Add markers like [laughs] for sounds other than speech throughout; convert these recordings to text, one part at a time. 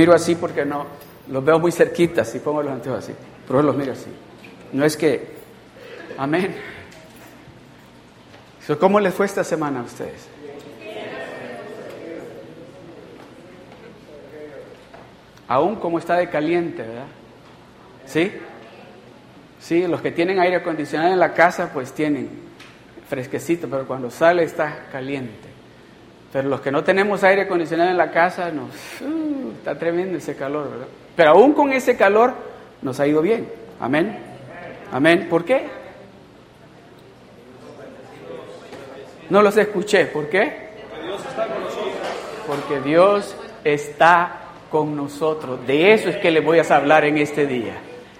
miro así porque no, los veo muy cerquitas si pongo los anteojos así, pero los miro así. No es que, amén. ¿Cómo les fue esta semana a ustedes? Aún como está de caliente, ¿verdad? ¿Sí? Sí, los que tienen aire acondicionado en la casa, pues tienen fresquecito, pero cuando sale está caliente. Pero los que no tenemos aire acondicionado en la casa, nos, uh, está tremendo ese calor, ¿verdad? Pero aún con ese calor nos ha ido bien. Amén. Amén. ¿Por qué? No los escuché. ¿Por qué? Porque Dios está con nosotros. De eso es que le voy a hablar en este día.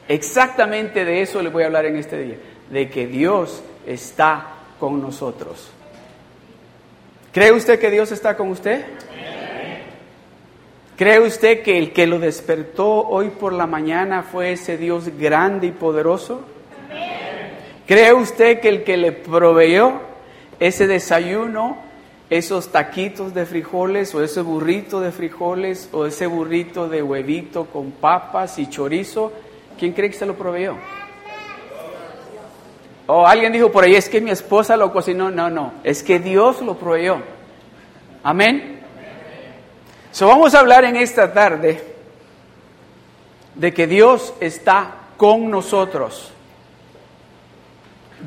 Exactamente de eso le voy a hablar en este día. De que Dios está con nosotros. ¿Cree usted que Dios está con usted? ¿Cree usted que el que lo despertó hoy por la mañana fue ese Dios grande y poderoso? ¿Cree usted que el que le proveyó ese desayuno, esos taquitos de frijoles o ese burrito de frijoles o ese burrito de huevito con papas y chorizo, ¿quién cree que se lo proveyó? O alguien dijo por ahí, es que mi esposa lo cocinó. No, no, es que Dios lo proveyó. Amén. So vamos a hablar en esta tarde de que Dios está con nosotros.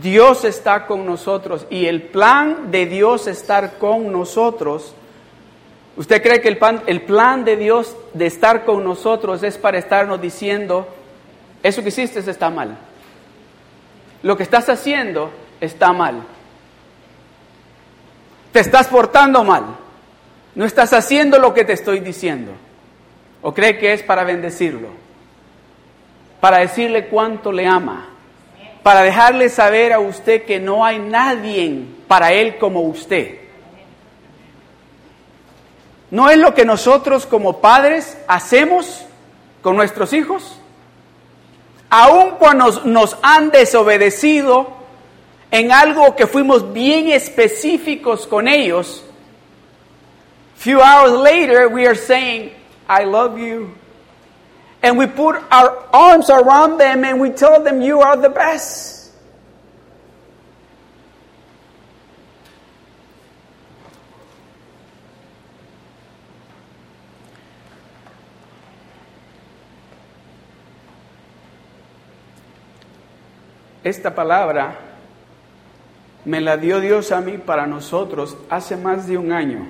Dios está con nosotros y el plan de Dios estar con nosotros, ¿usted cree que el plan, el plan de Dios de estar con nosotros es para estarnos diciendo, eso que hiciste está mal? Lo que estás haciendo está mal. Te estás portando mal. No estás haciendo lo que te estoy diciendo. ¿O cree que es para bendecirlo? Para decirle cuánto le ama para dejarle saber a usted que no hay nadie para Él como usted. ¿No es lo que nosotros como padres hacemos con nuestros hijos? Aun cuando nos han desobedecido en algo que fuimos bien específicos con ellos, few hours later we are saying, I love you, and we put our arms around them and we tell them, You are the best. Esta palabra me la dio Dios a mí para nosotros hace más de un año.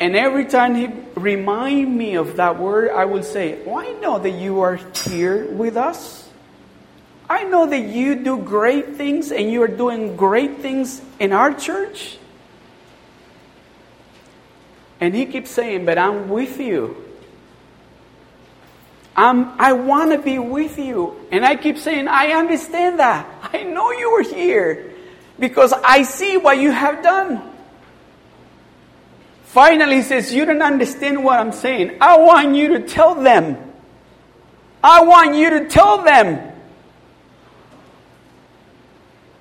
And every time he remind me of that word, I will say, oh, I know that you are here with us. I know that you do great things and you are doing great things in our church. And he keeps saying, but I'm with you. I'm, I want to be with you. And I keep saying, I understand that. I know you are here because I see what you have done. Finally, he says, You don't understand what I'm saying. I want you to tell them. I want you to tell them.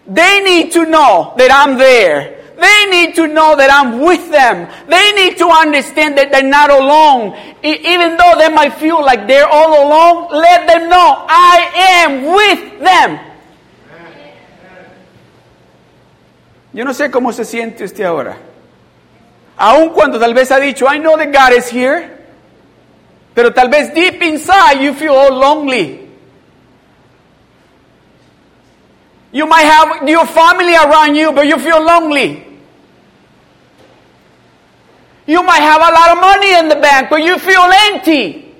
They need to know that I'm there. They need to know that I'm with them. They need to understand that they're not alone. even though they might feel like they're all alone, let them know I am with them. Yo no sé cómo se siente usted ahora. Aun cuando tal vez ha dicho, I know that God is here. Pero tal vez deep inside you feel all lonely. You might have your family around you, but you feel lonely. You might have a lot of money in the bank, but you feel empty.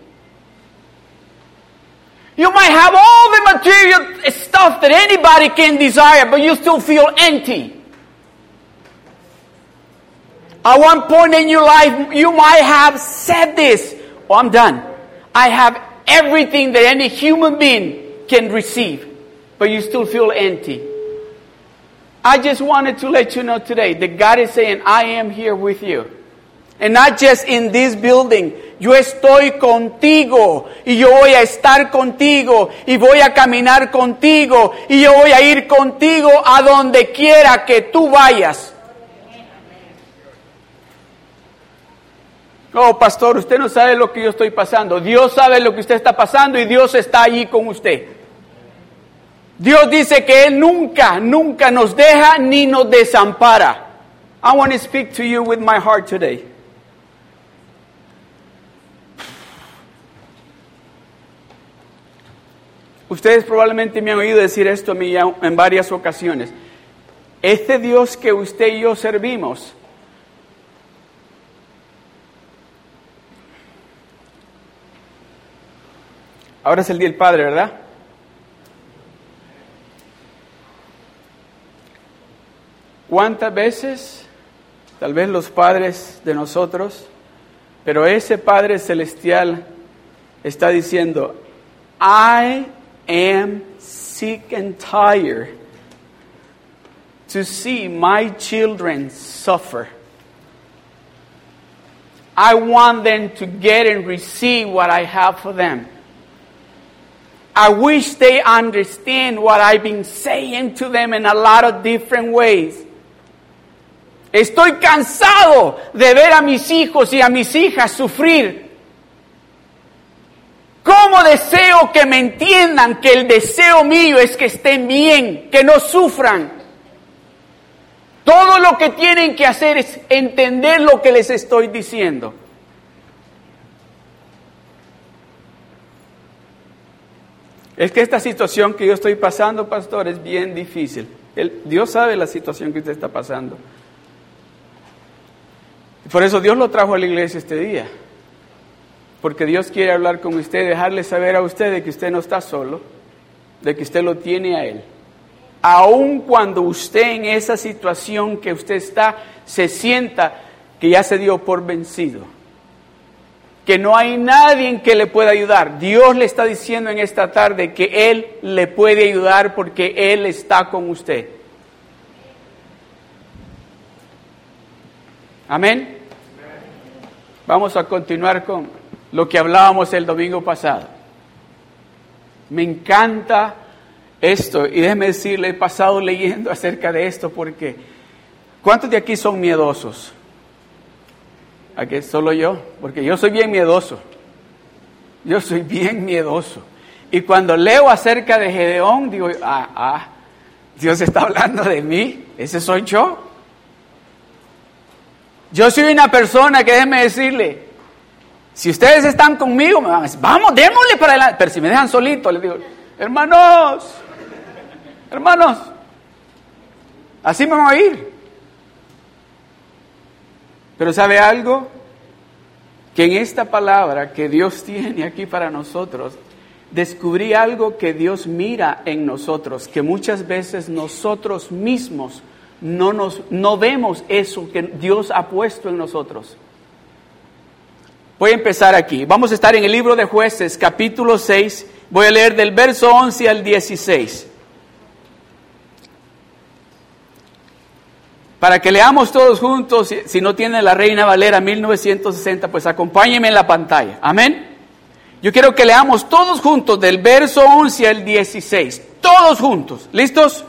You might have all the material stuff that anybody can desire, but you still feel empty. At one point in your life, you might have said this, oh, I'm done. I have everything that any human being can receive, but you still feel empty. I just wanted to let you know today that God is saying, I am here with you. And not just in this building. Yo estoy contigo y yo voy a estar contigo y voy a caminar contigo y yo voy a ir contigo a donde quiera que tú vayas. Oh, pastor, usted no sabe lo que yo estoy pasando. Dios sabe lo que usted está pasando y Dios está allí con usted. Dios dice que Él nunca, nunca nos deja ni nos desampara. I want to speak to you with my heart today. Ustedes probablemente me han oído decir esto en varias ocasiones. Este Dios que usted y yo servimos, ahora es el Día del Padre, ¿verdad? ¿Cuántas veces, tal vez los padres de nosotros, pero ese Padre Celestial está diciendo, I am sick and tired to see my children suffer. I want them to get and receive what I have for them. I wish they understand what I've been saying to them in a lot of different ways. Estoy cansado de ver a mis hijos y a mis hijas sufrir ¿Cómo deseo que me entiendan que el deseo mío es que estén bien, que no sufran? Todo lo que tienen que hacer es entender lo que les estoy diciendo. Es que esta situación que yo estoy pasando, pastor, es bien difícil. Dios sabe la situación que usted está pasando. Por eso Dios lo trajo a la iglesia este día porque Dios quiere hablar con usted, dejarle saber a usted de que usted no está solo, de que usted lo tiene a Él. Aun cuando usted en esa situación que usted está se sienta que ya se dio por vencido, que no hay nadie que le pueda ayudar, Dios le está diciendo en esta tarde que Él le puede ayudar porque Él está con usted. Amén. Vamos a continuar con lo que hablábamos el domingo pasado. Me encanta esto y déjeme decirle, he pasado leyendo [laughs] acerca de esto porque ¿cuántos de aquí son miedosos? Aquí solo yo, porque yo soy bien miedoso. Yo soy bien miedoso. Y cuando leo acerca de Gedeón, digo, ah, ah, Dios está hablando de mí, ese soy yo. Yo soy una persona que déjeme decirle, si ustedes están conmigo, me van a decir, vamos, démosle para adelante. Pero si me dejan solito, les digo, hermanos, hermanos, así me van a ir. Pero ¿sabe algo? Que en esta palabra que Dios tiene aquí para nosotros, descubrí algo que Dios mira en nosotros, que muchas veces nosotros mismos no, nos, no vemos eso que Dios ha puesto en nosotros. Voy a empezar aquí. Vamos a estar en el libro de jueces, capítulo 6. Voy a leer del verso 11 al 16. Para que leamos todos juntos, si no tiene la Reina Valera 1960, pues acompáñenme en la pantalla. Amén. Yo quiero que leamos todos juntos del verso 11 al 16. Todos juntos. ¿Listos?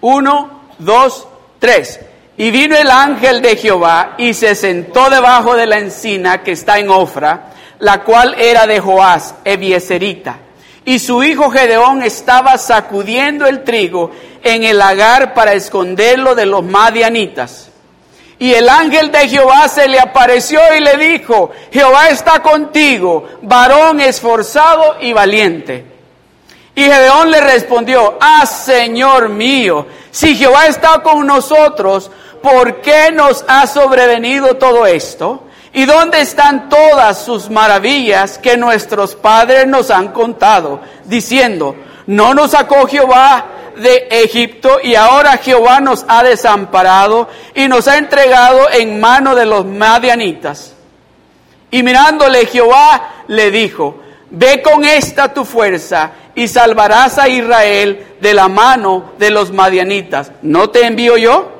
Uno, dos, tres. Y vino el ángel de Jehová y se sentó debajo de la encina que está en Ofra, la cual era de Joás, Ebieserita. Y su hijo Gedeón estaba sacudiendo el trigo en el lagar para esconderlo de los madianitas. Y el ángel de Jehová se le apareció y le dijo, Jehová está contigo, varón esforzado y valiente. Y Gedeón le respondió, ah, Señor mío, si Jehová está con nosotros, ¿por qué nos ha sobrevenido todo esto? ¿Y dónde están todas sus maravillas que nuestros padres nos han contado, diciendo, no nos sacó Jehová de Egipto y ahora Jehová nos ha desamparado y nos ha entregado en mano de los madianitas? Y mirándole Jehová le dijo, ve con esta tu fuerza y salvarás a Israel de la mano de los madianitas. ¿No te envío yo?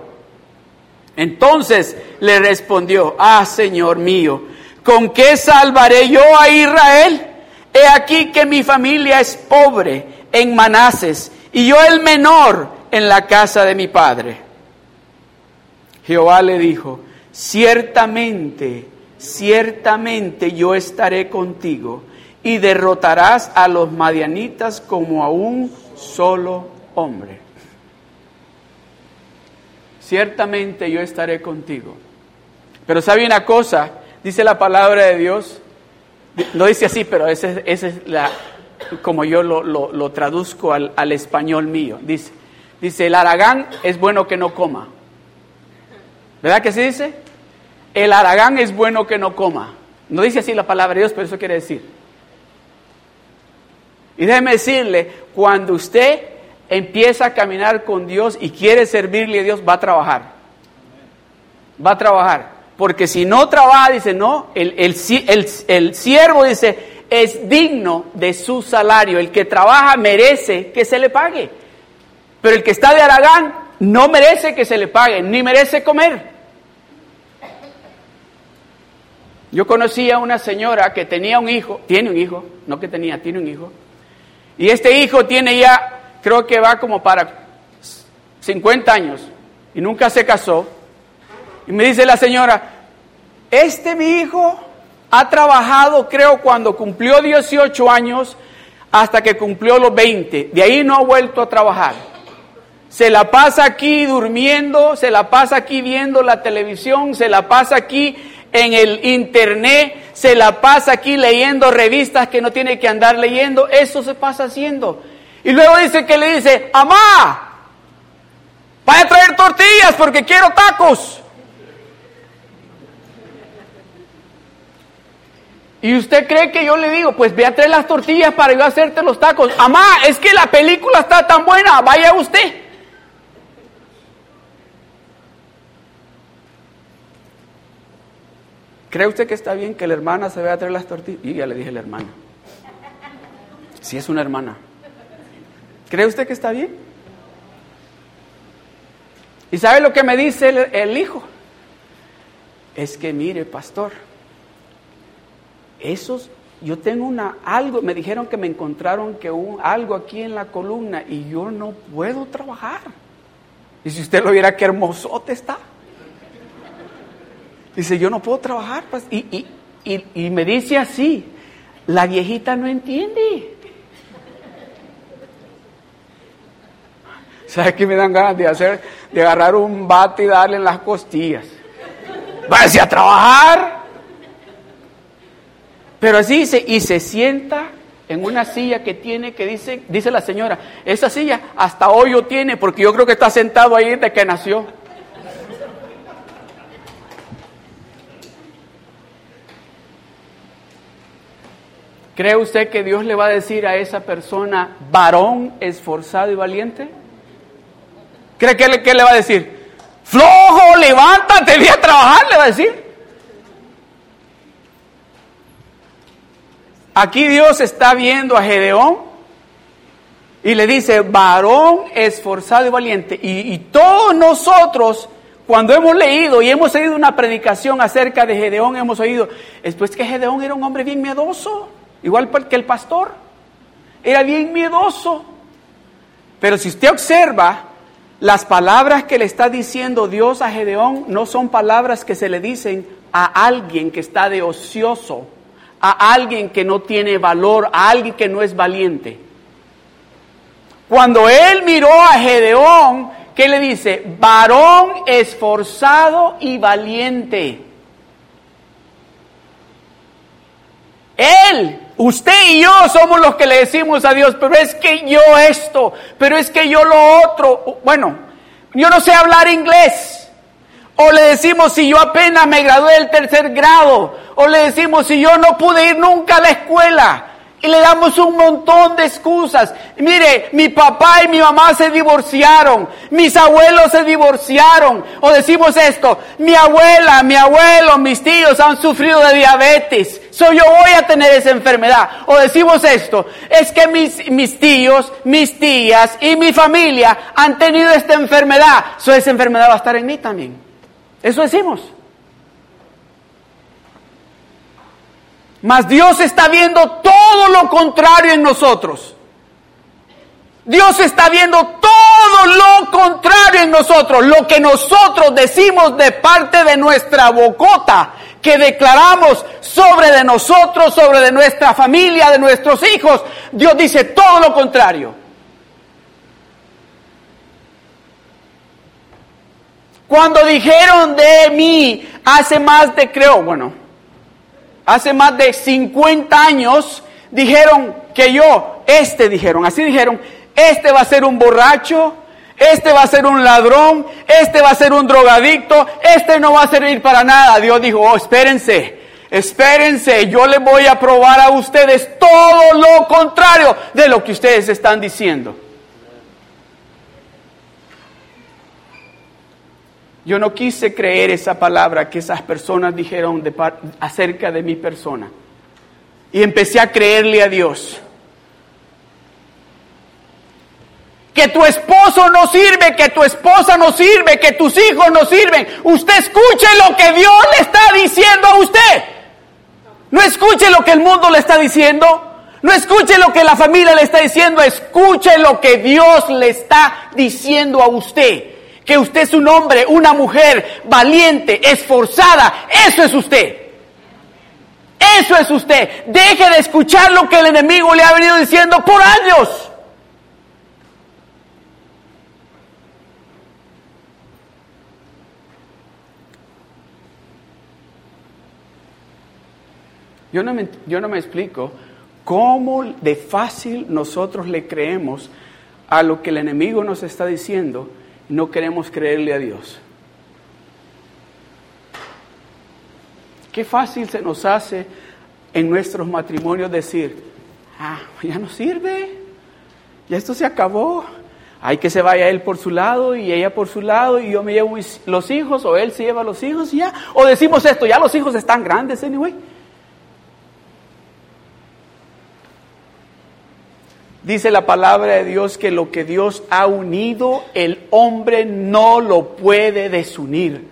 Entonces le respondió, ah, Señor mío, ¿con qué salvaré yo a Israel? He aquí que mi familia es pobre en Manases y yo el menor en la casa de mi padre. Jehová le dijo, ciertamente ciertamente yo estaré contigo y derrotarás a los madianitas como a un solo hombre. Ciertamente yo estaré contigo. Pero sabe una cosa, dice la palabra de Dios, no dice así, pero esa es, la, como yo lo, traduzco al, al, español mío. Dice, dice, el aragán es bueno que no coma. ¿Verdad que se dice? El aragán es bueno que no coma. No dice así la palabra de Dios, pero eso quiere decir. Y déjeme decirle, cuando usted empieza a caminar con Dios y quiere servirle a Dios, va a trabajar. Va a trabajar. Porque si no trabaja, dice, no, el, el, el siervo dice, es digno de su salario. El que trabaja merece que se le pague. Pero el que está de Aragán no merece que se le pague, ni merece comer. Yo conocí a una señora que tenía un hijo, tiene un hijo, no que tenía, tiene un hijo. Y este hijo tiene ya, creo que va como para 50 años y nunca se casó. Y me dice la señora, este mi hijo ha trabajado, creo, cuando cumplió 18 años hasta que cumplió los 20. De ahí no ha vuelto a trabajar. Se la pasa aquí durmiendo, se la pasa aquí viendo la televisión, se la pasa aquí en el internet, se la pasa aquí leyendo revistas que no tiene que andar leyendo, eso se pasa haciendo. Y luego dice que le dice, amá, vaya a traer tortillas porque quiero tacos. Y usted cree que yo le digo, pues ve a traer las tortillas para yo hacerte los tacos. Amá, es que la película está tan buena, vaya usted. ¿Cree usted que está bien que la hermana se vea a traer las tortillas? Y ya le dije la hermana. Si es una hermana. ¿Cree usted que está bien? ¿Y sabe lo que me dice el, hijo? Es que mire, pastor, esos, yo tengo una, algo, me dijeron que me encontraron que un, algo aquí en la columna y yo no puedo trabajar. Y si usted lo viera, qué hermosote está. Dice, yo no puedo trabajar. Pues, y, y, me dice así, la viejita no entiende. ¿Sabe qué me dan ganas de hacer? De agarrar un bate y darle en las costillas. Váyase a trabajar. Pero así dice, y se sienta en una silla que tiene, que dice, dice la señora, esa silla hasta hoyo tiene, porque yo creo que está sentado ahí desde que nació. ¿Cree usted que Dios le va a decir a esa persona, varón esforzado y valiente? ¿Cree que le, le va a decir? Flojo, levántate, ve a trabajar, le va a decir. Aquí Dios está viendo a Gedeón y le dice, varón esforzado y valiente. Y, y todos nosotros, cuando hemos leído y hemos oído una predicación acerca de Gedeón, hemos oído, es pues que Gedeón era un hombre bien miedoso. Igual que el pastor. Era bien miedoso. Pero si usted observa, las palabras que le está diciendo Dios a Gedeón no son palabras que se le dicen a alguien que está de ocioso, a alguien que no tiene valor, a alguien que no es valiente. Cuando él miró a Gedeón, ¿qué le dice? Varón esforzado y valiente. Él Usted y yo somos los que le decimos a Dios, pero es que yo esto, pero es que yo lo otro. Bueno, yo no sé hablar inglés. O le decimos si yo apenas me gradué del tercer grado. O le decimos si yo no pude ir nunca a la escuela. Y le damos un montón de excusas. Mire, mi papá y mi mamá se divorciaron, mis abuelos se divorciaron. O decimos esto, mi abuela, mi abuelo, mis tíos han sufrido de diabetes. So yo voy a tener esa enfermedad. O decimos esto, es que mis, mis tíos, mis tías y mi familia han tenido esta enfermedad. So esa enfermedad va a estar en mí también. Eso decimos. Mas Dios está viendo todo lo contrario en nosotros. Dios está viendo todo lo contrario en nosotros. Lo que nosotros decimos de parte de nuestra bocota, que declaramos sobre de nosotros, sobre de nuestra familia, de nuestros hijos, Dios dice todo lo contrario. Cuando dijeron de mí hace más de, creo, bueno, hace más de 50 años, dijeron que yo, este dijeron, así dijeron, este va a ser un borracho, este va a ser un ladrón, este va a ser un drogadicto, este no va a servir para nada. Dios dijo, oh, espérense, espérense, yo les voy a probar a ustedes todo lo contrario de lo que ustedes están diciendo. Yo no quise creer esa palabra que esas personas dijeron acerca de mi persona. Y empecé a creerle a Dios. que tu esposo no sirve, que tu esposa no sirve, que tus hijos no sirven. Usted escuche lo que Dios le está diciendo a usted. No escuche lo que el mundo le está diciendo. No escuche lo que la familia le está diciendo. Escuche lo que Dios le está diciendo a usted. Que usted es un hombre, una mujer valiente, esforzada. Eso es usted. Eso es usted. Deje de escuchar lo que el enemigo le ha venido diciendo por años. Yo no, me, yo no me explico cómo de fácil nosotros le creemos a lo que el enemigo nos está diciendo no queremos creerle a Dios. Qué fácil se nos hace en nuestros matrimonios decir, ah, ya no sirve, ya esto se acabó, hay que se vaya él por su lado y ella por su lado y yo me llevo los hijos o él se lleva los hijos y ya. O decimos esto, ya los hijos están grandes anyway. Dice la palabra de Dios que lo que Dios ha unido, el hombre no lo puede desunir.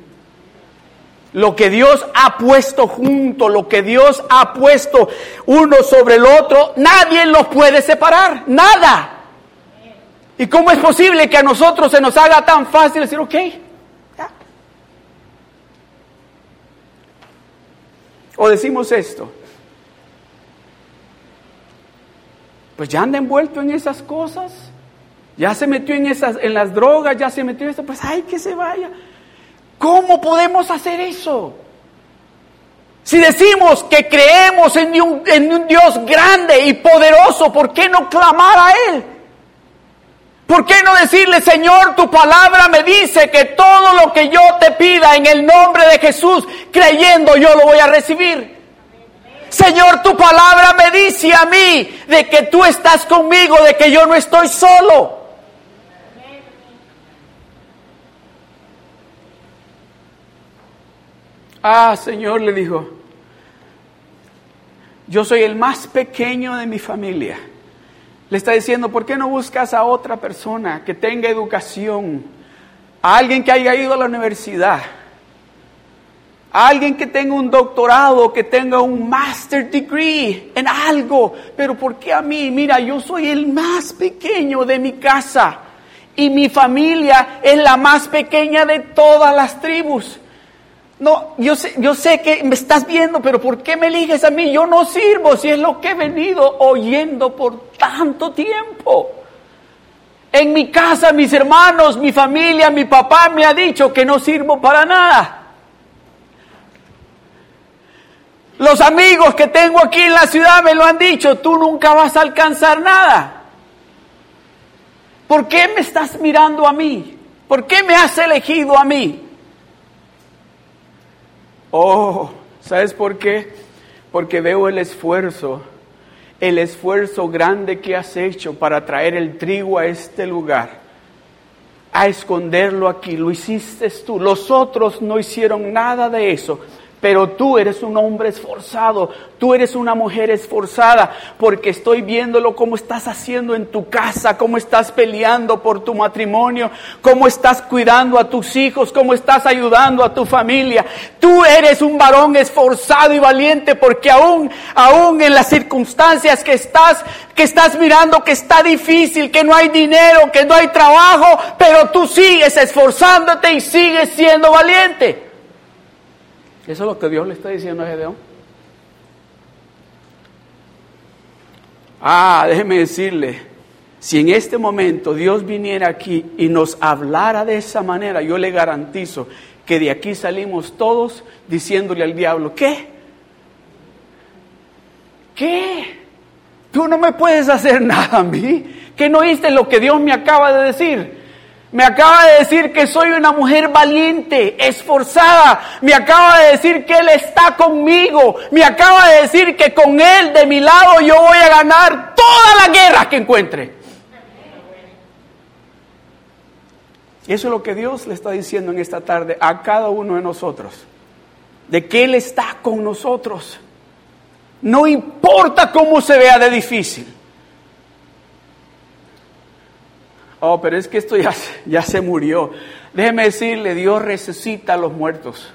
Lo que Dios ha puesto junto, lo que Dios ha puesto uno sobre el otro, nadie lo puede separar, nada. ¿Y cómo es posible que a nosotros se nos haga tan fácil decir, ok, O decimos esto, pues ya anda envuelto en esas cosas, ya se metió en, esas, en las drogas, ya se metió en eso, pues ay, que se vaya. ¿Cómo podemos hacer eso? Si decimos que creemos en un, en un Dios grande y poderoso, ¿por qué no clamar a Él? ¿Por qué no decirle, Señor, tu palabra me dice que todo lo que yo te pida en el nombre de Jesús, creyendo yo lo voy a recibir? Señor, tu palabra me dice a mí de que tú estás conmigo, de que yo no estoy solo. Ah, Señor, le dijo, yo soy el más pequeño de mi familia. Le está diciendo, ¿por qué no buscas a otra persona que tenga educación? A alguien que haya ido a la universidad alguien que tenga un doctorado, que tenga un master degree en algo. Pero ¿por qué a mí? Mira, yo soy el más pequeño de mi casa y mi familia es la más pequeña de todas las tribus. No, yo sé, yo sé que me estás viendo, pero ¿por qué me eliges a mí? Yo no sirvo si es lo que he venido oyendo por tanto tiempo. En mi casa, mis hermanos, mi familia, mi papá me ha dicho que no sirvo para nada. Los amigos que tengo aquí en la ciudad me lo han dicho, tú nunca vas a alcanzar nada. ¿Por qué me estás mirando a mí? ¿Por qué me has elegido a mí? Oh, ¿sabes por qué? Porque veo el esfuerzo, el esfuerzo grande que has hecho para traer el trigo a este lugar, a esconderlo aquí. Lo hiciste tú. Los otros no hicieron nada de eso. Pero tú eres un hombre esforzado, tú eres una mujer esforzada, porque estoy viéndolo cómo estás haciendo en tu casa, cómo estás peleando por tu matrimonio, cómo estás cuidando a tus hijos, cómo estás ayudando a tu familia. Tú eres un varón esforzado y valiente, porque aún, aún en las circunstancias que estás, que estás mirando que está difícil, que no hay dinero, que no hay trabajo, pero tú sigues esforzándote y sigues siendo valiente. Eso es lo que Dios le está diciendo a Gedeón. Ah, déjeme decirle, si en este momento Dios viniera aquí y nos hablara de esa manera, yo le garantizo que de aquí salimos todos diciéndole al diablo, ¿qué? ¿Qué? Tú no me puedes hacer [laughs] nada a mí. ¿Que no oíste lo que Dios me acaba de decir? Me acaba de decir que soy una mujer valiente, esforzada. Me acaba de decir que Él está conmigo. Me acaba de decir que con Él de mi lado yo voy a ganar toda la guerra que encuentre. Y eso es lo que Dios le está diciendo en esta tarde a cada uno de nosotros. De que Él está con nosotros. No importa cómo se vea de difícil. Oh, pero es que esto ya, ya se murió. Déjeme decirle, Dios resucita a los muertos.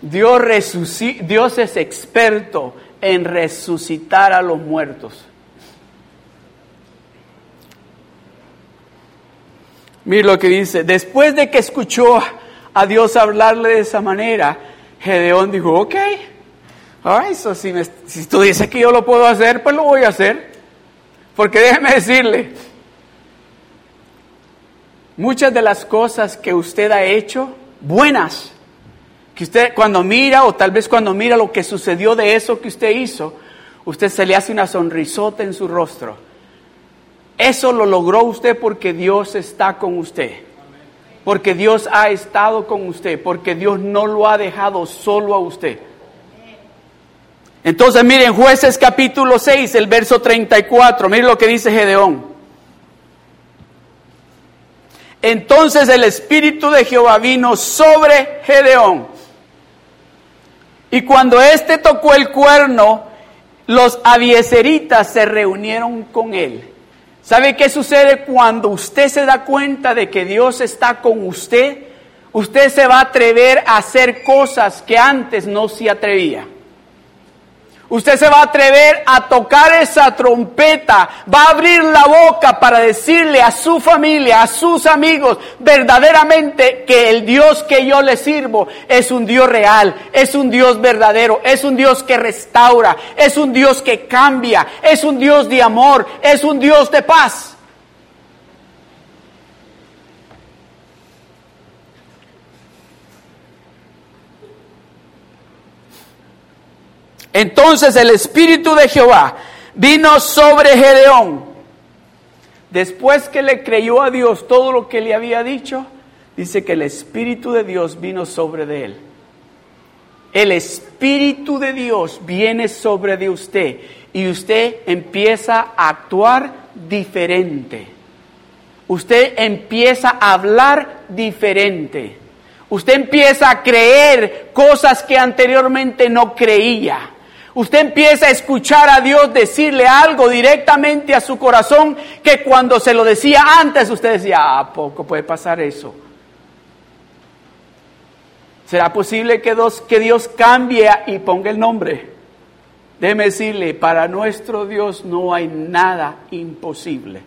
Dios, Dios es experto en resucitar a los muertos. Mire lo que dice, después de que escuchó a Dios hablarle de esa manera, Gedeón dijo, ok, ay, eso si, si tú dices que yo lo puedo hacer, pues lo voy a hacer. Porque déjeme decirle, muchas de las cosas que usted ha hecho, buenas, que usted cuando mira o tal vez cuando mira lo que sucedió de eso que usted hizo, usted se le hace una sonrisota en su rostro. Eso lo logró usted porque Dios está con usted. Porque Dios ha estado con usted, porque Dios no lo ha dejado solo a usted. Entonces miren, jueces capítulo 6, el verso 34, miren lo que dice Gedeón. Entonces el Espíritu de Jehová vino sobre Gedeón. Y cuando éste tocó el cuerno, los abieseritas se reunieron con él. ¿Sabe qué sucede cuando usted se da cuenta de que Dios está con usted? Usted se va a atrever a hacer cosas que antes no se atrevía. Usted se va a atrever a tocar esa trompeta, va a abrir la boca para decirle a su familia, a sus amigos, verdaderamente que el Dios que yo le sirvo es un Dios real, es un Dios verdadero, es un Dios que restaura, es un Dios que cambia, es un Dios de amor, es un Dios de paz. Entonces el Espíritu de Jehová vino sobre Gedeón. Después que le creyó a Dios todo lo que le había dicho, dice que el Espíritu de Dios vino sobre de él. El Espíritu de Dios viene sobre de usted y usted empieza a actuar diferente. Usted empieza a hablar diferente. Usted empieza a creer cosas que anteriormente no creía. Usted empieza a escuchar a Dios decirle algo directamente a su corazón que cuando se lo decía antes usted decía, ¿a ah, poco puede pasar eso? ¿Será posible que Dios, que Dios cambie y ponga el nombre? Déjeme decirle, para nuestro Dios no hay nada imposible.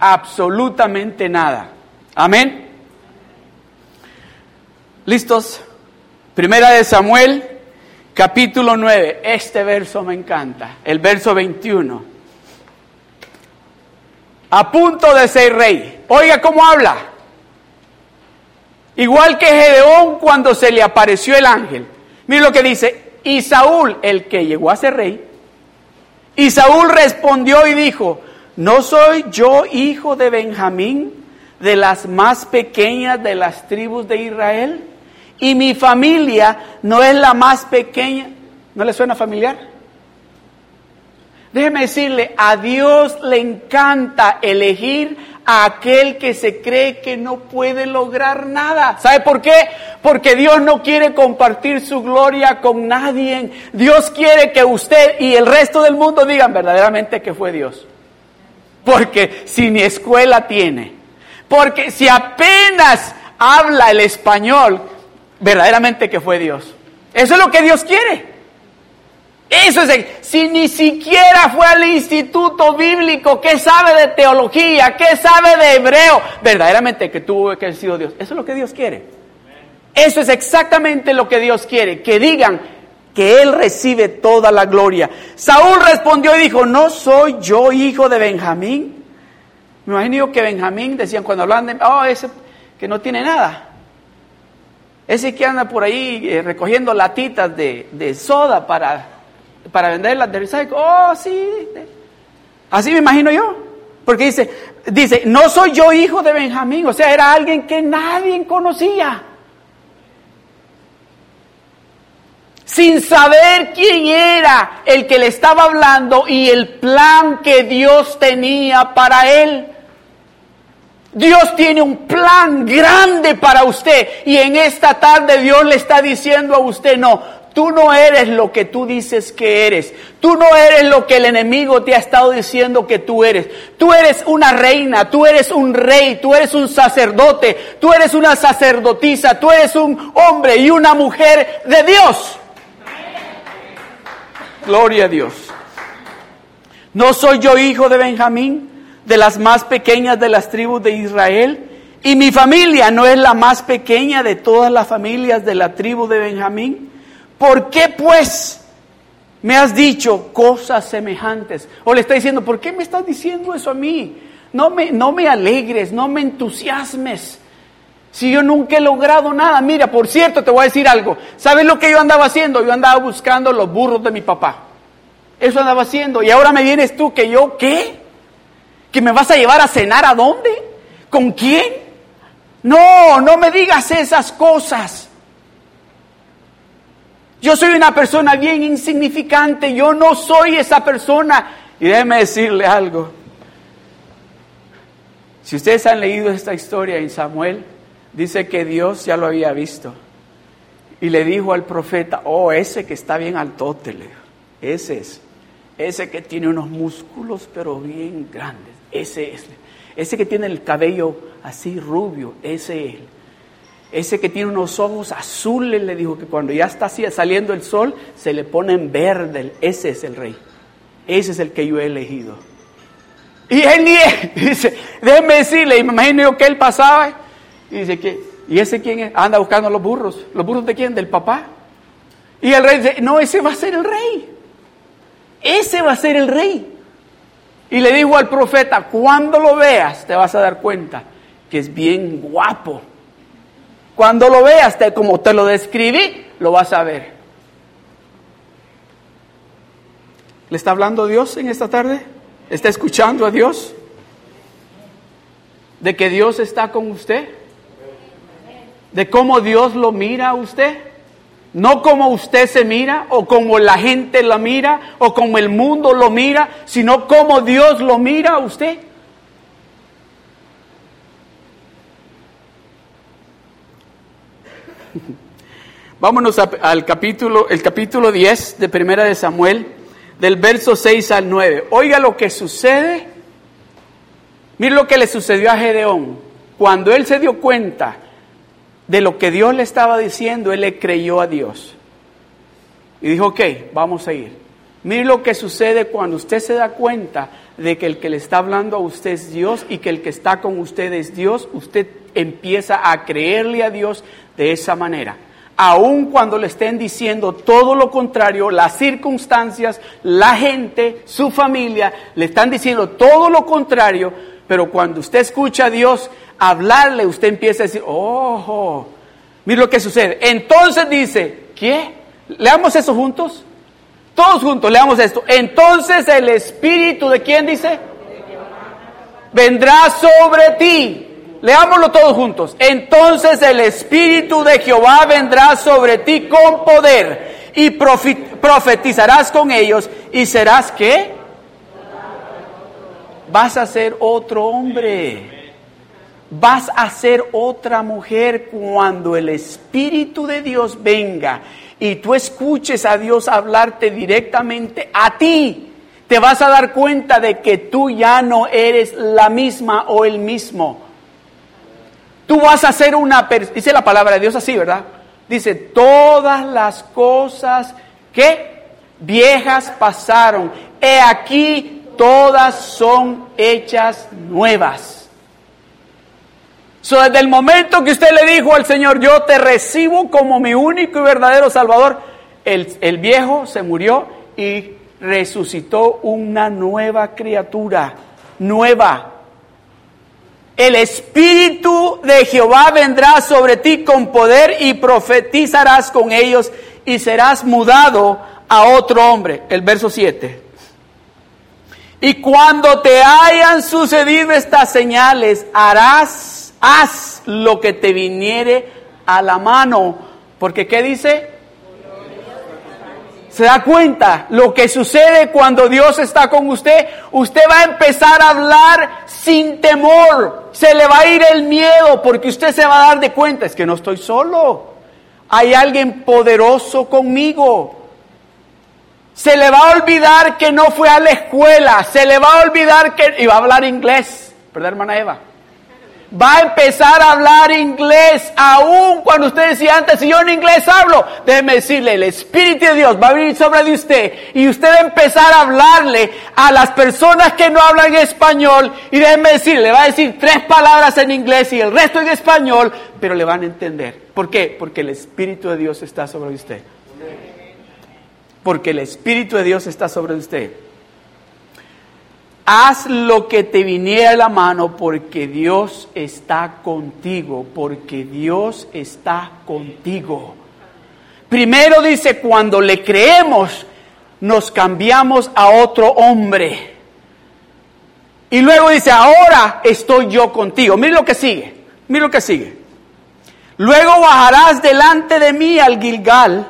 Absolutamente nada. Amén. ¿Listos? Primera de Samuel capítulo 9, este verso me encanta, el verso 21. A punto de ser rey. Oiga cómo habla. Igual que Gedeón cuando se le apareció el ángel. Mira lo que dice. Y Saúl, el que llegó a ser rey, y Saúl respondió y dijo, ¿no soy yo hijo de Benjamín, de las más pequeñas de las tribus de Israel? Y mi familia no es la más pequeña. ¿No le suena familiar? Déjeme decirle, a Dios le encanta elegir a aquel que se cree que no puede lograr nada. ¿Sabe por qué? Porque Dios no quiere compartir su gloria con nadie. Dios quiere que usted y el resto del mundo digan verdaderamente que fue Dios. Porque si ni escuela tiene, porque si apenas habla el español, verdaderamente que fue Dios. Eso es lo que Dios quiere. Eso es, si ni siquiera fue al instituto bíblico, ¿qué sabe de teología? ¿Qué sabe de hebreo? Verdaderamente que tuvo que haber sido Dios. Eso es lo que Dios quiere. Eso es exactamente lo que Dios quiere, que digan que Él recibe toda la gloria. Saúl respondió y dijo, ¿no soy yo hijo de Benjamín? Me imagino que Benjamín decían cuando hablaban de, oh, ese que no tiene nada. Ese que anda por ahí eh, recogiendo latitas de, soda para, para venderlas de recycle. Oh, sí. Así me imagino yo. Porque dice, dice, no soy yo hijo de Benjamín. O sea, era alguien que nadie conocía. sin saber quién era el que le estaba hablando y el plan que Dios tenía para él. Dios tiene un plan grande para usted y en esta tarde Dios le está diciendo a usted, no, tú no eres lo que tú dices que eres, tú no eres lo que el enemigo te ha estado diciendo que tú eres, tú eres una reina, tú eres un rey, tú eres un sacerdote, tú eres una sacerdotisa, tú eres un hombre y una mujer de Dios. Gloria a Dios. ¿No soy yo hijo de Benjamín, de las más pequeñas de las tribus de Israel? Y mi familia no es la más pequeña de todas las familias de la tribu de Benjamín. ¿Por qué pues me has dicho cosas semejantes? O le está diciendo, ¿por qué me estás diciendo eso a mí? No me, no me alegres, no me entusiasmes. Si yo nunca he logrado nada, mira, por cierto, te voy a decir algo. ¿Sabes lo que yo andaba haciendo? Yo andaba buscando los burros de mi papá. Eso andaba haciendo. Y ahora me vienes tú que yo, ¿qué? ¿Que me vas a llevar a cenar a dónde? ¿Con quién? No, no me digas esas cosas. Yo soy una persona bien insignificante, yo no soy esa persona. Y déjeme decirle algo. Si ustedes han leído esta historia en Samuel, dice que Dios ya lo había visto. Y le dijo al profeta, oh, ese que está bien altote, le ese es. Ese que tiene unos músculos pero bien grandes, ese es. Ese que tiene el cabello así rubio, ese es. Ese que tiene unos ojos azules, le dijo que cuando ya está saliendo el sol, se le pone en verde. Ese es el rey. Ese es el que yo he elegido. Y él ni [laughs] dice, déjeme decirle, me imagino que él pasaba y dice que, ¿y ese quién es? Anda buscando los burros. ¿Los burros de quién? Del papá. Y el rey dice, no, ese va a ser el rey. Ese va a ser el rey. Y le dijo al profeta, cuando lo veas te vas a dar cuenta que es bien guapo. Cuando lo veas, te, como te lo describí, lo vas a ver. ¿Le está hablando Dios en esta tarde? ¿Está escuchando a Dios? ¿De que Dios está con usted? de cómo Dios lo mira a usted. No como usted se mira o como la gente la mira o como el mundo lo mira, sino como Dios lo mira a usted. [laughs] Vámonos al capítulo, el capítulo 10 de Primera de Samuel, del verso 6 al 9. Oiga lo que sucede. Mire lo que le sucedió a Gedeón. Cuando él se dio cuenta de lo que Dios le estaba diciendo, él le creyó a Dios. Y dijo, ok, vamos a ir. Mire lo que sucede cuando usted se da cuenta de que el que le está hablando a usted es Dios y que el que está con usted es Dios, usted empieza a creerle a Dios de esa manera. Aun cuando le estén diciendo todo lo contrario, las circunstancias, la gente, su familia, le están diciendo todo lo contrario, pero cuando usted escucha a Dios, hablarle, usted empieza a decir, oh, mira lo que sucede. Entonces dice, ¿qué? Leamos eso juntos. Todos juntos, leamos esto. Entonces el Espíritu de quién dice? Vendrá sobre ti. Leámoslo todos juntos. Entonces el Espíritu de Jehová vendrá sobre ti con poder y profetizarás con ellos y serás qué? Vas a ser otro hombre vas a ser otra mujer cuando el Espíritu de Dios venga y tú escuches a Dios hablarte directamente a ti. Te vas a dar cuenta de que tú ya no eres la misma o el mismo. Tú vas a ser una dice la palabra de Dios así, ¿verdad? Dice, todas las cosas que viejas pasaron, he aquí todas son hechas nuevas. So, desde el momento que usted le dijo al Señor, yo te recibo como mi único y verdadero Salvador, el, el viejo se murió y resucitó una nueva criatura, nueva. El Espíritu de Jehová vendrá sobre ti con poder y profetizarás con ellos y serás mudado a otro hombre. El verso 7. Y cuando te hayan sucedido estas señales, harás haz lo que te viniere a la mano. Porque ¿qué dice? ¿Se da cuenta lo que sucede cuando Dios está con usted? Usted va a empezar a hablar sin temor. Se le va a ir el miedo porque usted se va a dar de cuenta. Es que no estoy solo. Hay alguien poderoso conmigo. Se le va a olvidar que no fue a la escuela. Se le va a olvidar que iba a hablar inglés. ¿Verdad, hermana Eva? Va a empezar a hablar inglés, aún cuando usted decía antes, si yo en inglés hablo, déjeme decirle, el Espíritu de Dios va a venir sobre usted y usted va a empezar a hablarle a las personas que no hablan español y déjeme decirle, le va a decir tres palabras en inglés y el resto en español, pero le van a entender. ¿Por qué? Porque el Espíritu de Dios está sobre usted. Porque el Espíritu de Dios está sobre usted. Haz lo que te viniera a la mano porque Dios está contigo, porque Dios está contigo. Primero dice, cuando le creemos, nos cambiamos a otro hombre. Y luego dice, ahora estoy yo contigo. Mira lo que sigue, mira lo que sigue. Luego bajarás delante de mí al Gilgal,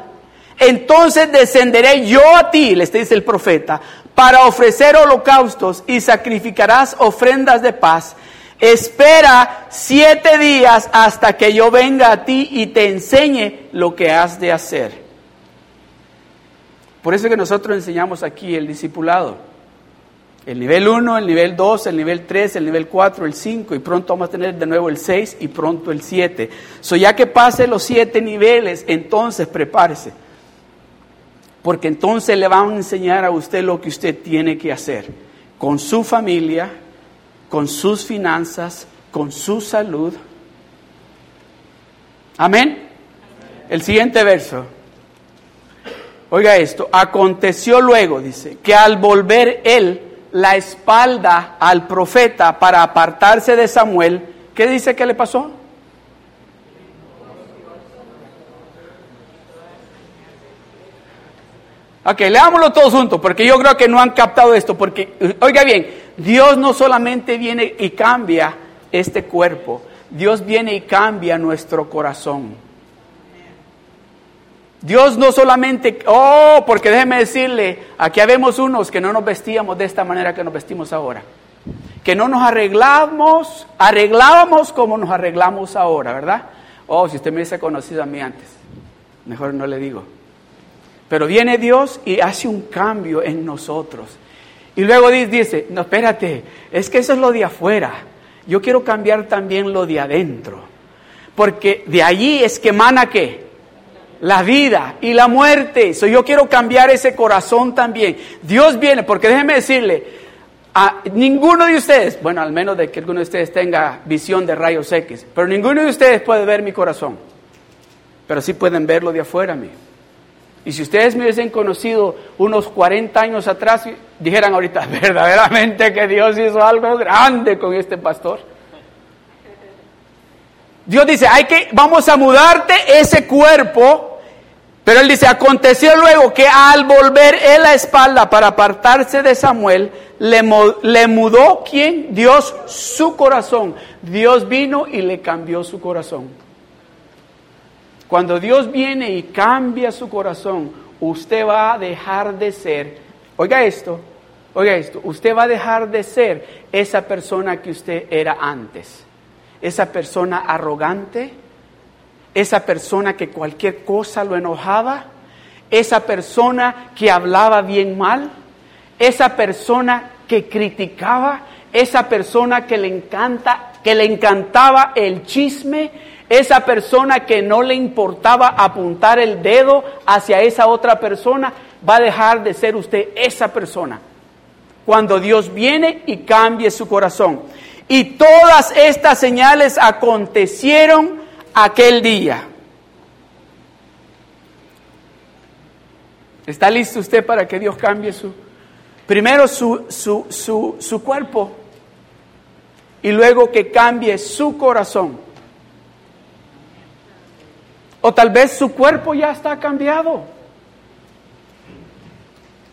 entonces descenderé yo a ti, le dice el profeta, para ofrecer holocaustos y sacrificarás ofrendas de paz. Espera siete días hasta que yo venga a ti y te enseñe lo que has de hacer. Por eso que nosotros enseñamos aquí el discipulado. El nivel 1, el nivel 2, el nivel 3, el nivel 4, el 5 y pronto vamos a tener de nuevo el 6 y pronto el 7. So ya que pase los siete niveles, entonces prepárese porque entonces le van a enseñar a usted lo que usted tiene que hacer con su familia, con sus finanzas, con su salud. Amén. El siguiente verso. Oiga esto, aconteció luego, dice, que al volver él la espalda al profeta para apartarse de Samuel, ¿qué dice que le pasó? Ok, leámoslo todos juntos, porque yo creo que no han captado esto, porque, oiga bien, Dios no solamente viene y cambia este cuerpo, Dios viene y cambia nuestro corazón. Dios no solamente, oh, porque déjeme decirle, aquí habemos unos que no nos vestíamos de esta manera que nos vestimos ahora. Que no nos arreglamos, arreglábamos como nos arreglamos ahora, ¿verdad? Oh, si usted me hubiese conocido a mí antes, mejor no le digo. Pero viene Dios y hace un cambio en nosotros. Y luego dice, no, espérate, es que eso es lo de afuera. Yo quiero cambiar también lo de adentro. Porque de allí es que emana qué? La vida y la muerte. yo quiero cambiar ese corazón también. Dios viene, porque déjeme decirle, a ninguno de ustedes, bueno, al menos de que alguno de ustedes tenga visión de rayos X, pero ninguno de ustedes puede ver mi corazón. Pero sí pueden verlo de afuera mío. Y si ustedes me hubiesen conocido unos 40 años atrás, dijeran ahorita, [laughs] verdaderamente que Dios hizo algo grande con este pastor. Dios dice, hay que, vamos a mudarte ese cuerpo, pero él dice, aconteció luego que al volver él la espalda para apartarse de Samuel, le, le mudó quién? Dios su corazón. Dios vino y le cambió su corazón. Cuando Dios viene y cambia su corazón, usted va a dejar de ser, oiga esto, oiga esto, usted va a dejar de ser esa persona que usted era antes. Esa persona arrogante, esa persona que cualquier cosa lo enojaba, esa persona que hablaba bien mal, esa persona que criticaba, esa persona que le encanta, que le encantaba el chisme, esa persona que no le importaba apuntar el dedo hacia esa otra persona, va a dejar de ser usted esa persona. Cuando Dios viene y cambie su corazón. Y todas estas señales acontecieron aquel día. ¿Está listo usted para que Dios cambie su, primero su, su, su, su cuerpo y luego que cambie su corazón? O tal vez su cuerpo ya está cambiado,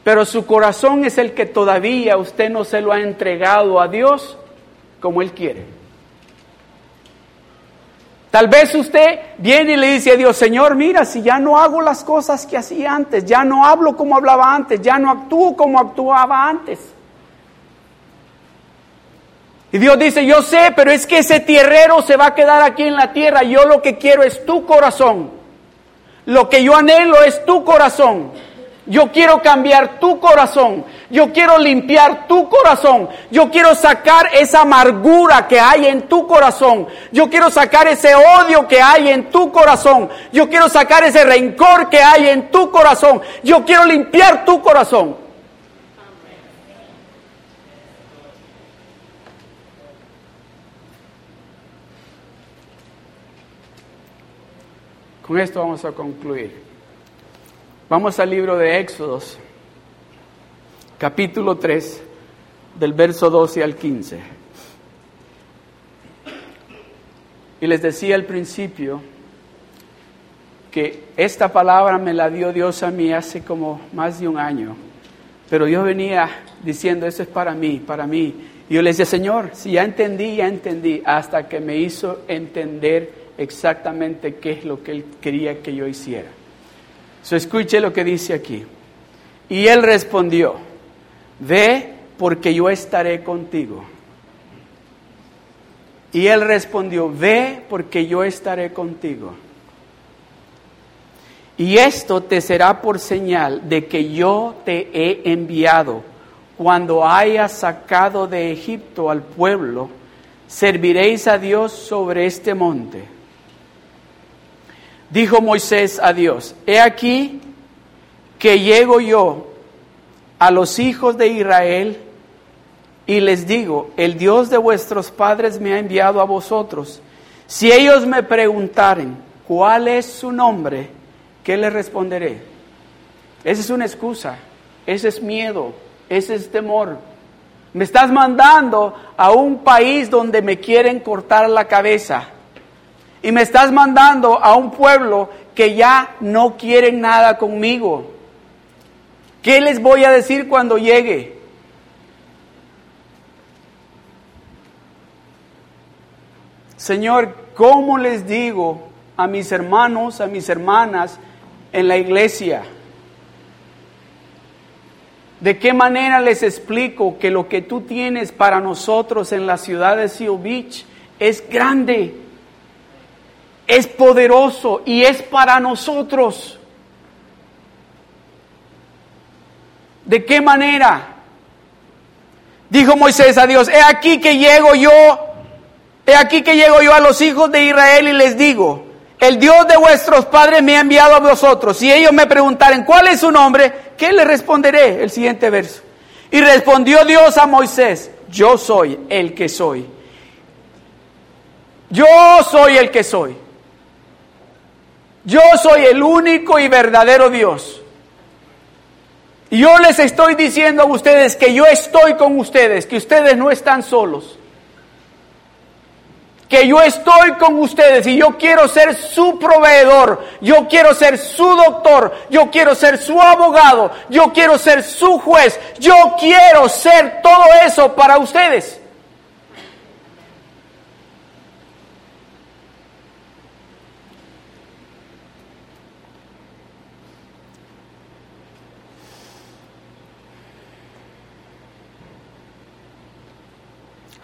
pero su corazón es el que todavía usted no se lo ha entregado a Dios como Él quiere. Tal vez usted viene y le dice a Dios, Señor, mira, si ya no hago las cosas que hacía antes, ya no hablo como hablaba antes, ya no actúo como actuaba antes. Y Dios dice, yo sé, pero es que ese tierrero se va a quedar aquí en la tierra. Yo lo que quiero es tu corazón. Lo que yo anhelo es tu corazón. Yo quiero cambiar tu corazón. Yo quiero limpiar tu corazón. Yo quiero sacar esa amargura que hay en tu corazón. Yo quiero sacar ese odio que hay en tu corazón. Yo quiero sacar ese rencor que hay en tu corazón. Yo quiero limpiar tu corazón. Con esto vamos a concluir. Vamos al libro de Éxodos, capítulo 3, del verso 12 al 15. Y les decía al principio que esta palabra me la dio Dios a mí hace como más de un año. Pero Dios venía diciendo, eso es para mí, para mí. Y yo le decía, Señor, si ya entendí, ya entendí, hasta que me hizo entender exactamente qué es lo que Él quería que yo hiciera. So, escuche lo que dice aquí. Y él respondió, ve porque yo estaré contigo. Y él respondió, ve porque yo estaré contigo. Y esto te será por señal de que yo te he enviado. Cuando hayas sacado de Egipto al pueblo, serviréis a Dios sobre este monte. Dijo Moisés a Dios, he aquí que llego yo a los hijos de Israel y les digo, el Dios de vuestros padres me ha enviado a vosotros. Si ellos me preguntaren, ¿cuál es su nombre? ¿Qué les responderé? Esa es una excusa, ese es miedo, ese es temor. Me estás mandando a un país donde me quieren cortar la cabeza y me estás mandando a un pueblo que ya no quieren nada conmigo. ¿Qué les voy a decir cuando llegue? Señor, ¿cómo les digo a mis hermanos, a mis hermanas en la iglesia? ¿De qué manera les explico que lo que tú tienes para nosotros en la ciudad de Seal Beach es grande? Es poderoso y es para nosotros. ¿De qué manera? Dijo Moisés a Dios, he aquí que llego yo, he aquí que llego yo a los hijos de Israel y les digo, el Dios de vuestros padres me ha enviado a vosotros. Si ellos me preguntaren cuál es su nombre, ¿qué le responderé? El siguiente verso. Y respondió Dios a Moisés, yo soy el que soy. Yo soy el que soy. Yo soy el único y verdadero Dios. Y yo les estoy diciendo a ustedes que yo estoy con ustedes, que ustedes no están solos. Que yo estoy con ustedes y yo quiero ser su proveedor, yo quiero ser su doctor, yo quiero ser su abogado, yo quiero ser su juez, yo quiero ser todo eso para ustedes.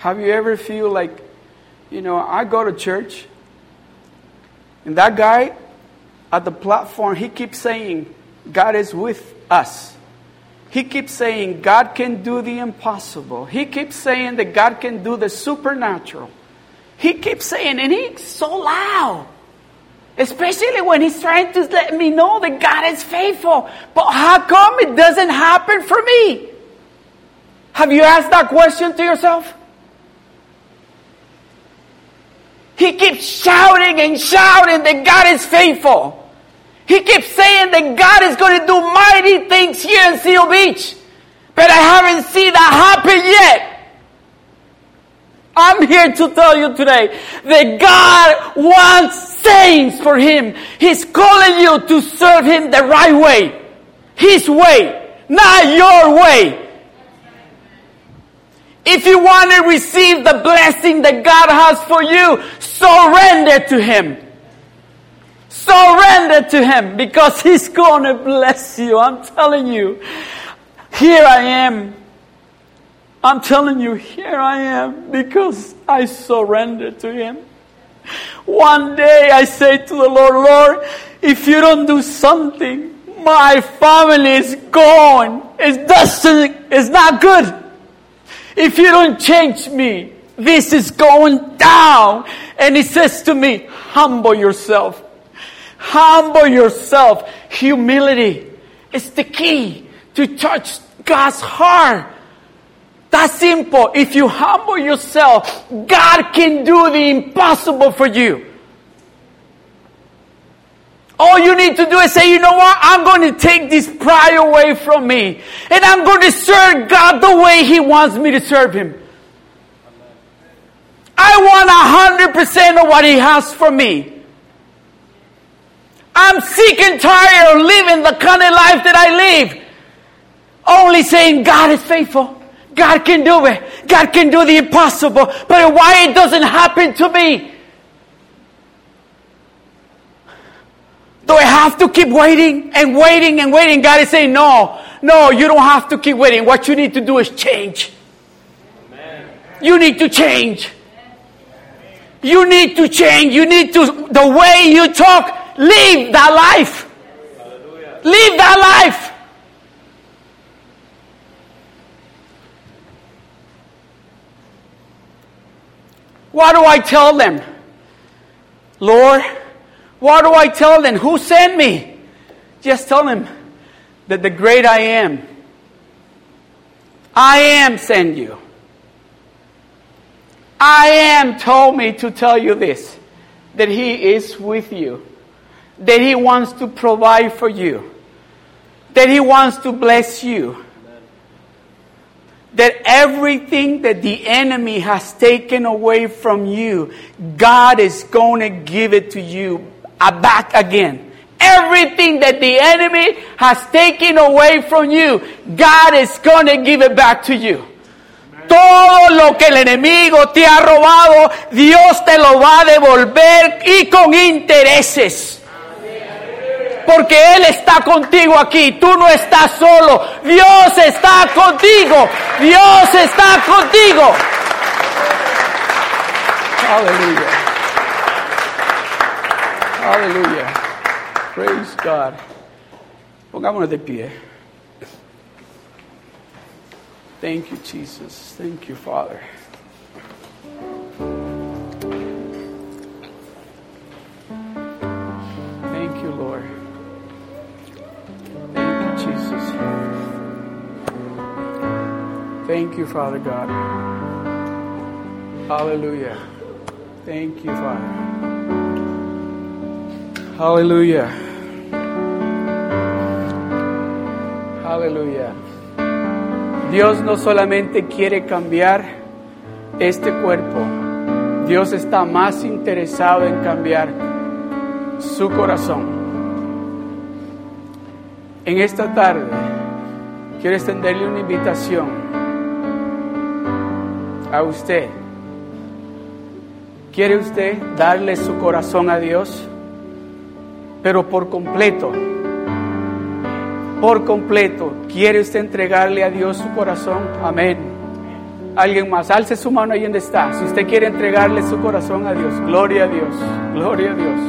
Have you ever feel like, you know, I go to church and that guy at the platform, he keeps saying, God is with us. He keeps saying, God can do the impossible. He keeps saying that God can do the supernatural. He keeps saying, and he's so loud. Especially when he's trying to let me know that God is faithful. But how come it doesn't happen for me? Have you asked that question to yourself? He keeps shouting and shouting that God is faithful. He keeps saying that God is going to do mighty things here in Seal Beach. But I haven't seen that happen yet. I'm here to tell you today that God wants saints for Him. He's calling you to serve Him the right way. His way, not your way. If you want to receive the blessing that God has for you, surrender to Him. Surrender to Him because He's going to bless you. I'm telling you. Here I am. I'm telling you, here I am because I surrendered to Him. One day I say to the Lord, Lord, if you don't do something, my family is gone. It doesn't, it's not good. If you don't change me, this is going down. And he says to me, humble yourself. Humble yourself. Humility is the key to touch God's heart. That's simple. If you humble yourself, God can do the impossible for you. All you need to do is say, you know what? I'm going to take this pride away from me. And I'm going to serve God the way He wants me to serve Him. I want a hundred percent of what He has for me. I'm sick and tired of living the kind of life that I live. Only saying God is faithful. God can do it. God can do the impossible. But why it doesn't happen to me? Do I have to keep waiting and waiting and waiting? God is saying, no, no, you don't have to keep waiting. What you need to do is change. Amen. You need to change. You need to change. You need to, the way you talk, live that life. Live that life. What do I tell them? Lord, what do I tell them? Who sent me? Just tell them that the great I am, I am send you. I am told me to tell you this that He is with you, that He wants to provide for you, that He wants to bless you, that everything that the enemy has taken away from you, God is going to give it to you back again. Everything that the enemy has taken away from you, God is going to give it back to you. Todo lo que el enemigo te ha robado, Dios te lo va a devolver y con intereses. Porque Él está contigo aquí, tú no estás solo, Dios está contigo, Dios está contigo. Aleluya. Aleluya. Praise God. Pongámonos de pie. Thank you, Jesus. Thank you, Father. Thank you, Lord. Thank you, Jesus. Thank you, Father God. Hallelujah. Thank you, Father. Hallelujah. Aleluya. Dios no solamente quiere cambiar este cuerpo, Dios está más interesado en cambiar su corazón. En esta tarde quiero extenderle una invitación a usted. ¿Quiere usted darle su corazón a Dios? Pero por completo por completo. ¿Quiere usted entregarle a Dios su corazón? Amén. Alguien más, alce su mano ahí donde está. Si usted quiere entregarle su corazón a Dios, gloria a Dios, gloria a Dios,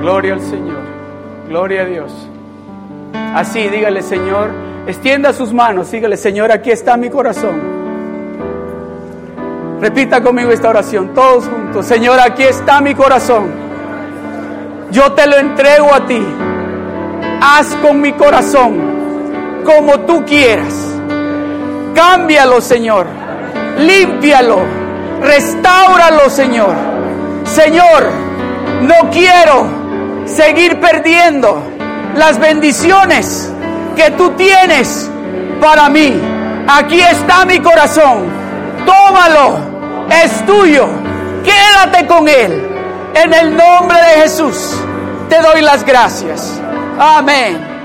gloria al Señor, gloria a Dios. Así, dígale, Señor, extienda sus manos, dígale, Señor, aquí está mi corazón. Repita conmigo esta oración, todos juntos. Señor, aquí está mi corazón. Yo te lo entrego a ti haz con mi corazón como tú quieras. Cámbialo, Señor. Límpialo. Restáuralo, Señor. Señor, no quiero seguir perdiendo las bendiciones que tú tienes para mí. Aquí está mi corazón. Tómalo. Es tuyo. Quédate con él. En el nombre de Jesús te doy las gracias. Amén.